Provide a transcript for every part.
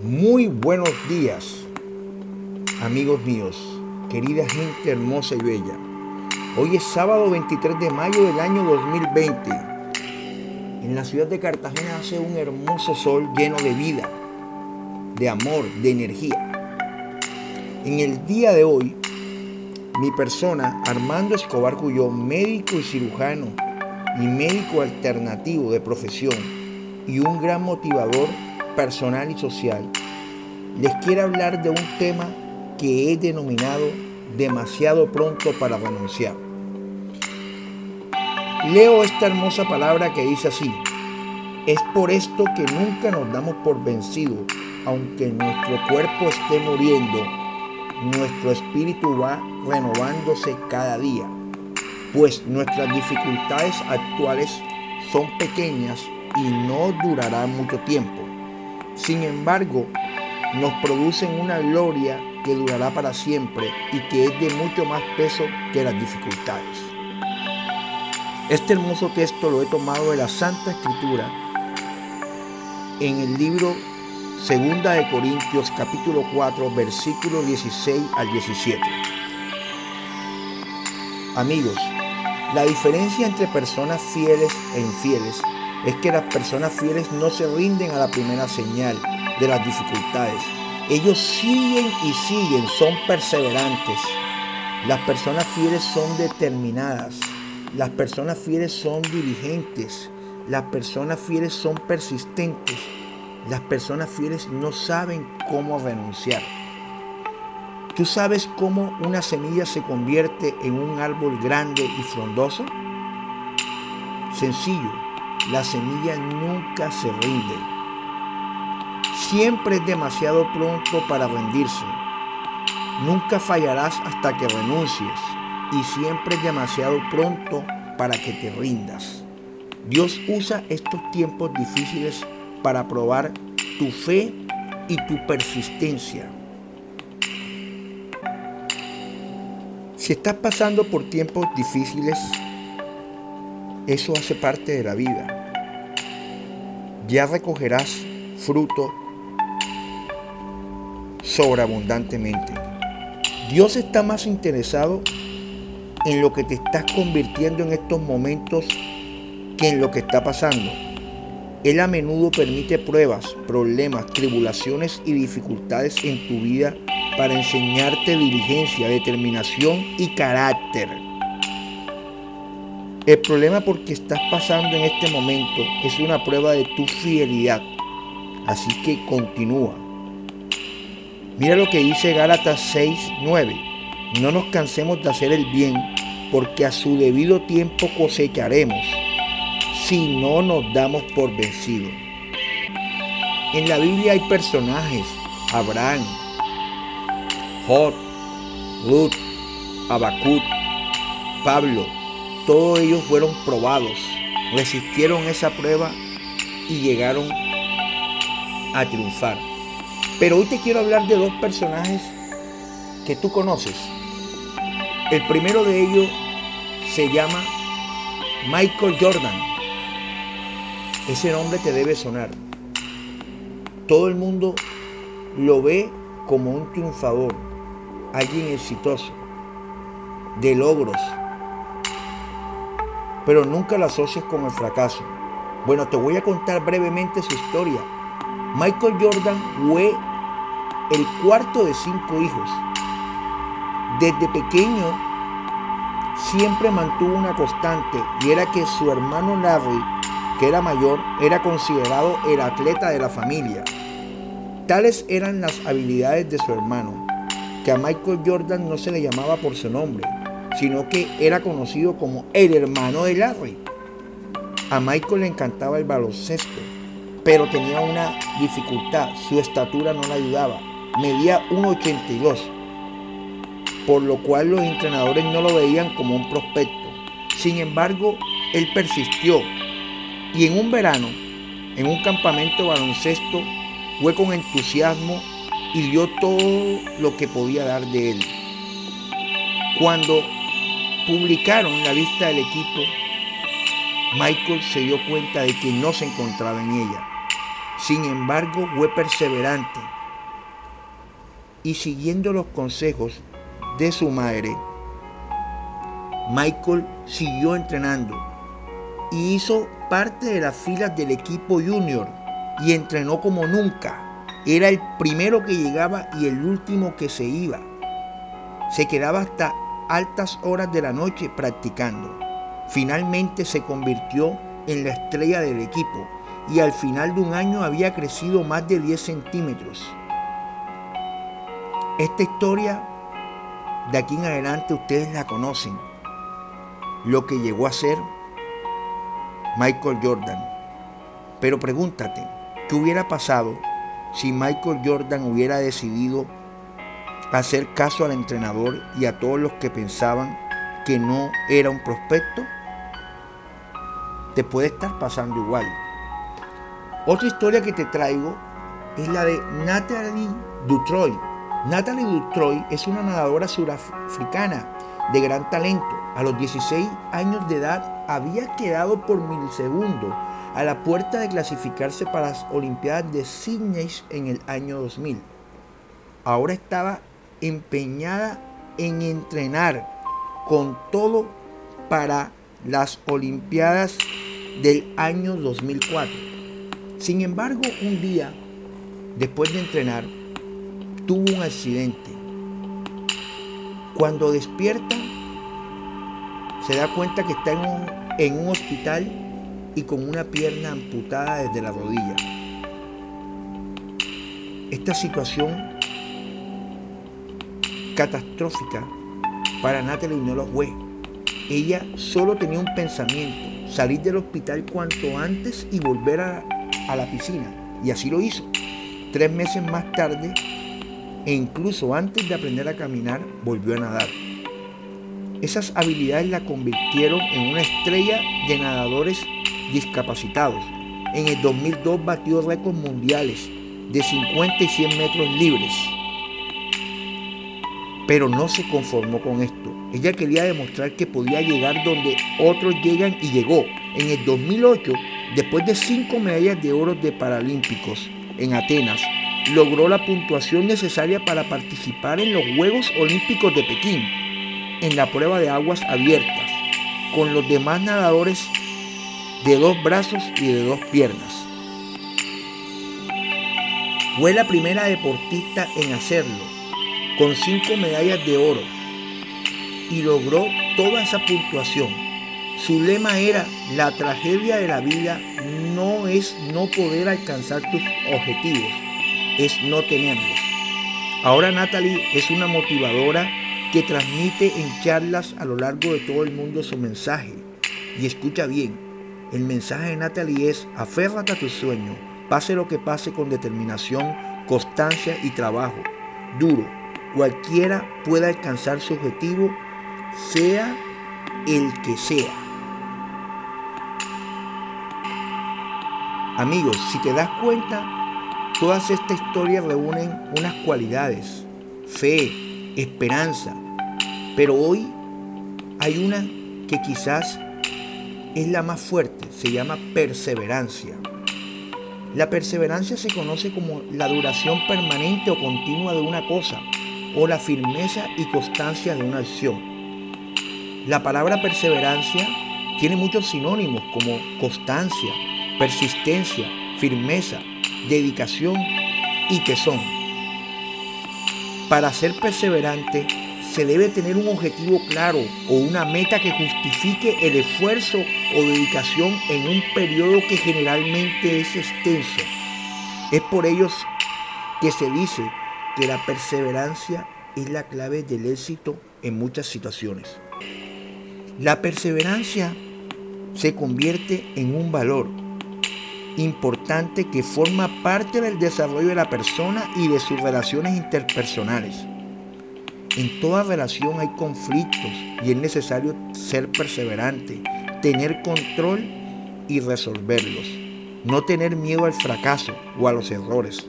Muy buenos días, amigos míos, querida gente hermosa y bella. Hoy es sábado 23 de mayo del año 2020. En la ciudad de Cartagena hace un hermoso sol lleno de vida, de amor, de energía. En el día de hoy, mi persona, Armando Escobar Cuyo, médico y cirujano y médico alternativo de profesión y un gran motivador personal y social, les quiero hablar de un tema que he denominado demasiado pronto para renunciar. Leo esta hermosa palabra que dice así, es por esto que nunca nos damos por vencidos, aunque nuestro cuerpo esté muriendo, nuestro espíritu va renovándose cada día, pues nuestras dificultades actuales son pequeñas y no durarán mucho tiempo. Sin embargo, nos producen una gloria que durará para siempre y que es de mucho más peso que las dificultades. Este hermoso texto lo he tomado de la Santa Escritura en el libro Segunda de Corintios capítulo 4 versículo 16 al 17. Amigos, la diferencia entre personas fieles e infieles es que las personas fieles no se rinden a la primera señal de las dificultades. Ellos siguen y siguen, son perseverantes. Las personas fieles son determinadas. Las personas fieles son dirigentes. Las personas fieles son persistentes. Las personas fieles no saben cómo renunciar. ¿Tú sabes cómo una semilla se convierte en un árbol grande y frondoso? Sencillo, la semilla nunca se rinde. Siempre es demasiado pronto para rendirse. Nunca fallarás hasta que renuncies y siempre es demasiado pronto para que te rindas. Dios usa estos tiempos difíciles para probar tu fe y tu persistencia. Si estás pasando por tiempos difíciles, eso hace parte de la vida ya recogerás fruto sobreabundantemente. Dios está más interesado en lo que te estás convirtiendo en estos momentos que en lo que está pasando. Él a menudo permite pruebas, problemas, tribulaciones y dificultades en tu vida para enseñarte diligencia, determinación y carácter. El problema por que estás pasando en este momento es una prueba de tu fidelidad. Así que continúa. Mira lo que dice Gálatas 6, 9. No nos cansemos de hacer el bien, porque a su debido tiempo cosecharemos, si no nos damos por vencidos. En la Biblia hay personajes, Abraham, Job, Ruth, Abacut, Pablo, todos ellos fueron probados, resistieron esa prueba y llegaron a triunfar. Pero hoy te quiero hablar de dos personajes que tú conoces. El primero de ellos se llama Michael Jordan. Ese nombre te debe sonar. Todo el mundo lo ve como un triunfador, alguien exitoso, de logros, pero nunca la asocies con el fracaso. Bueno, te voy a contar brevemente su historia. Michael Jordan fue el cuarto de cinco hijos. Desde pequeño siempre mantuvo una constante y era que su hermano Larry, que era mayor, era considerado el atleta de la familia. Tales eran las habilidades de su hermano, que a Michael Jordan no se le llamaba por su nombre, sino que era conocido como el hermano de Larry. A Michael le encantaba el baloncesto, pero tenía una dificultad, su estatura no le ayudaba, medía 1,82, por lo cual los entrenadores no lo veían como un prospecto. Sin embargo, él persistió y en un verano, en un campamento de baloncesto, fue con entusiasmo y dio todo lo que podía dar de él. Cuando publicaron la lista del equipo, Michael se dio cuenta de que no se encontraba en ella. Sin embargo, fue perseverante y siguiendo los consejos de su madre, Michael siguió entrenando y hizo parte de las filas del equipo junior y entrenó como nunca. Era el primero que llegaba y el último que se iba. Se quedaba hasta altas horas de la noche practicando. Finalmente se convirtió en la estrella del equipo y al final de un año había crecido más de 10 centímetros. Esta historia de aquí en adelante ustedes la conocen. Lo que llegó a ser Michael Jordan. Pero pregúntate, ¿qué hubiera pasado si Michael Jordan hubiera decidido hacer caso al entrenador y a todos los que pensaban que no era un prospecto? Te puede estar pasando igual. Otra historia que te traigo es la de Natalie Dutroy. Natalie Dutroy es una nadadora surafricana de gran talento. A los 16 años de edad había quedado por milisegundo a la puerta de clasificarse para las Olimpiadas de Sydney en el año 2000. Ahora estaba empeñada en entrenar con todo para las Olimpiadas del año 2004. Sin embargo, un día, después de entrenar, tuvo un accidente. Cuando despierta, se da cuenta que está en un, en un hospital y con una pierna amputada desde la rodilla. Esta situación catastrófica para Natalie no lo fue. Ella solo tenía un pensamiento, salir del hospital cuanto antes y volver a, a la piscina. Y así lo hizo. Tres meses más tarde e incluso antes de aprender a caminar volvió a nadar. Esas habilidades la convirtieron en una estrella de nadadores discapacitados. En el 2002 batió récords mundiales de 50 y 100 metros libres. Pero no se conformó con esto. Ella quería demostrar que podía llegar donde otros llegan y llegó. En el 2008, después de cinco medallas de oro de Paralímpicos en Atenas, logró la puntuación necesaria para participar en los Juegos Olímpicos de Pekín, en la prueba de aguas abiertas, con los demás nadadores de dos brazos y de dos piernas. Fue la primera deportista en hacerlo, con cinco medallas de oro, y logró toda esa puntuación. Su lema era, la tragedia de la vida no es no poder alcanzar tus objetivos, es no tenerlos. Ahora Natalie es una motivadora que transmite en charlas a lo largo de todo el mundo su mensaje. Y escucha bien, el mensaje de Natalie es aférrate a tu sueño, pase lo que pase con determinación, constancia y trabajo. Duro, cualquiera pueda alcanzar su objetivo, sea el que sea. Amigos, si te das cuenta, Todas estas historias reúnen unas cualidades, fe, esperanza, pero hoy hay una que quizás es la más fuerte, se llama perseverancia. La perseverancia se conoce como la duración permanente o continua de una cosa o la firmeza y constancia de una acción. La palabra perseverancia tiene muchos sinónimos como constancia, persistencia, firmeza, dedicación y tesón. Para ser perseverante se debe tener un objetivo claro o una meta que justifique el esfuerzo o dedicación en un periodo que generalmente es extenso. Es por ello que se dice que la perseverancia es la clave del éxito en muchas situaciones. La perseverancia se convierte en un valor importante que forma parte del desarrollo de la persona y de sus relaciones interpersonales. En toda relación hay conflictos y es necesario ser perseverante, tener control y resolverlos. No tener miedo al fracaso o a los errores.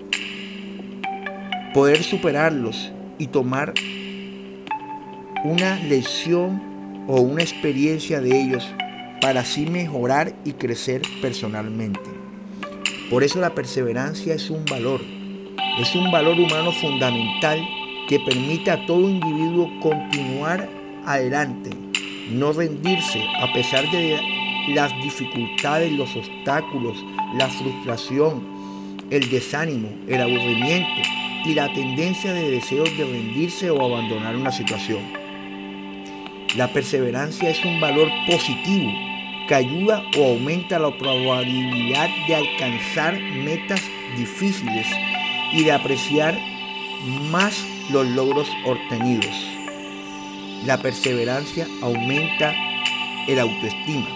Poder superarlos y tomar una lección o una experiencia de ellos para así mejorar y crecer personalmente. Por eso la perseverancia es un valor, es un valor humano fundamental que permite a todo individuo continuar adelante, no rendirse a pesar de las dificultades, los obstáculos, la frustración, el desánimo, el aburrimiento y la tendencia de deseos de rendirse o abandonar una situación. La perseverancia es un valor positivo que ayuda o aumenta la probabilidad de alcanzar metas difíciles y de apreciar más los logros obtenidos. La perseverancia aumenta el autoestima.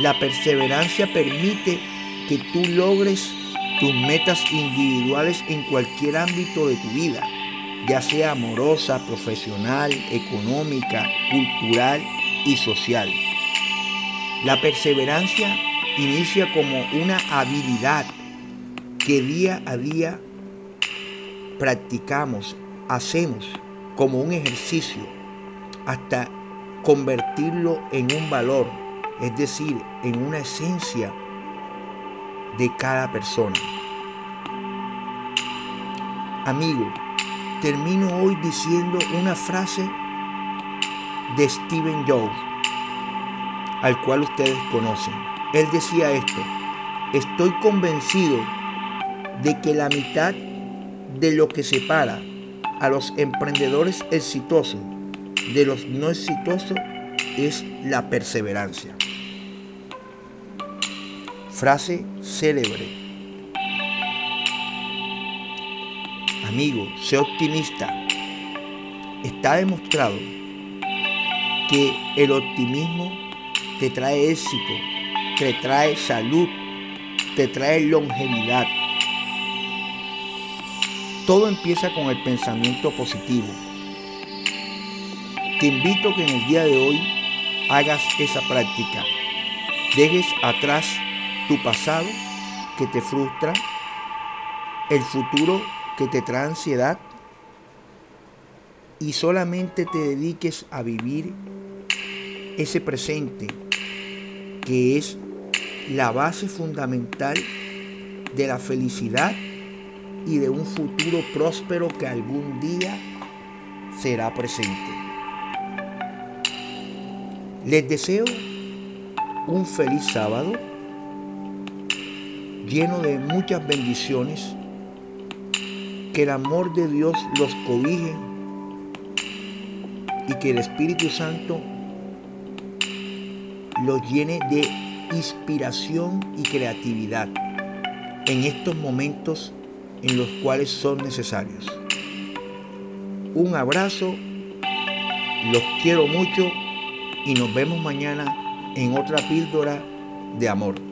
La perseverancia permite que tú logres tus metas individuales en cualquier ámbito de tu vida, ya sea amorosa, profesional, económica, cultural y social. La perseverancia inicia como una habilidad que día a día practicamos, hacemos como un ejercicio hasta convertirlo en un valor, es decir, en una esencia de cada persona. Amigo, termino hoy diciendo una frase de Stephen Jobs al cual ustedes conocen. Él decía esto, estoy convencido de que la mitad de lo que separa a los emprendedores exitosos de los no exitosos es la perseverancia. Frase célebre. Amigo, sé optimista. Está demostrado que el optimismo te trae éxito, te trae salud, te trae longevidad. Todo empieza con el pensamiento positivo. Te invito a que en el día de hoy hagas esa práctica. Dejes atrás tu pasado que te frustra, el futuro que te trae ansiedad y solamente te dediques a vivir ese presente que es la base fundamental de la felicidad y de un futuro próspero que algún día será presente. Les deseo un feliz sábado lleno de muchas bendiciones, que el amor de Dios los cobije y que el Espíritu Santo los llene de inspiración y creatividad en estos momentos en los cuales son necesarios. Un abrazo, los quiero mucho y nos vemos mañana en otra píldora de amor.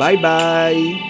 Bye bye.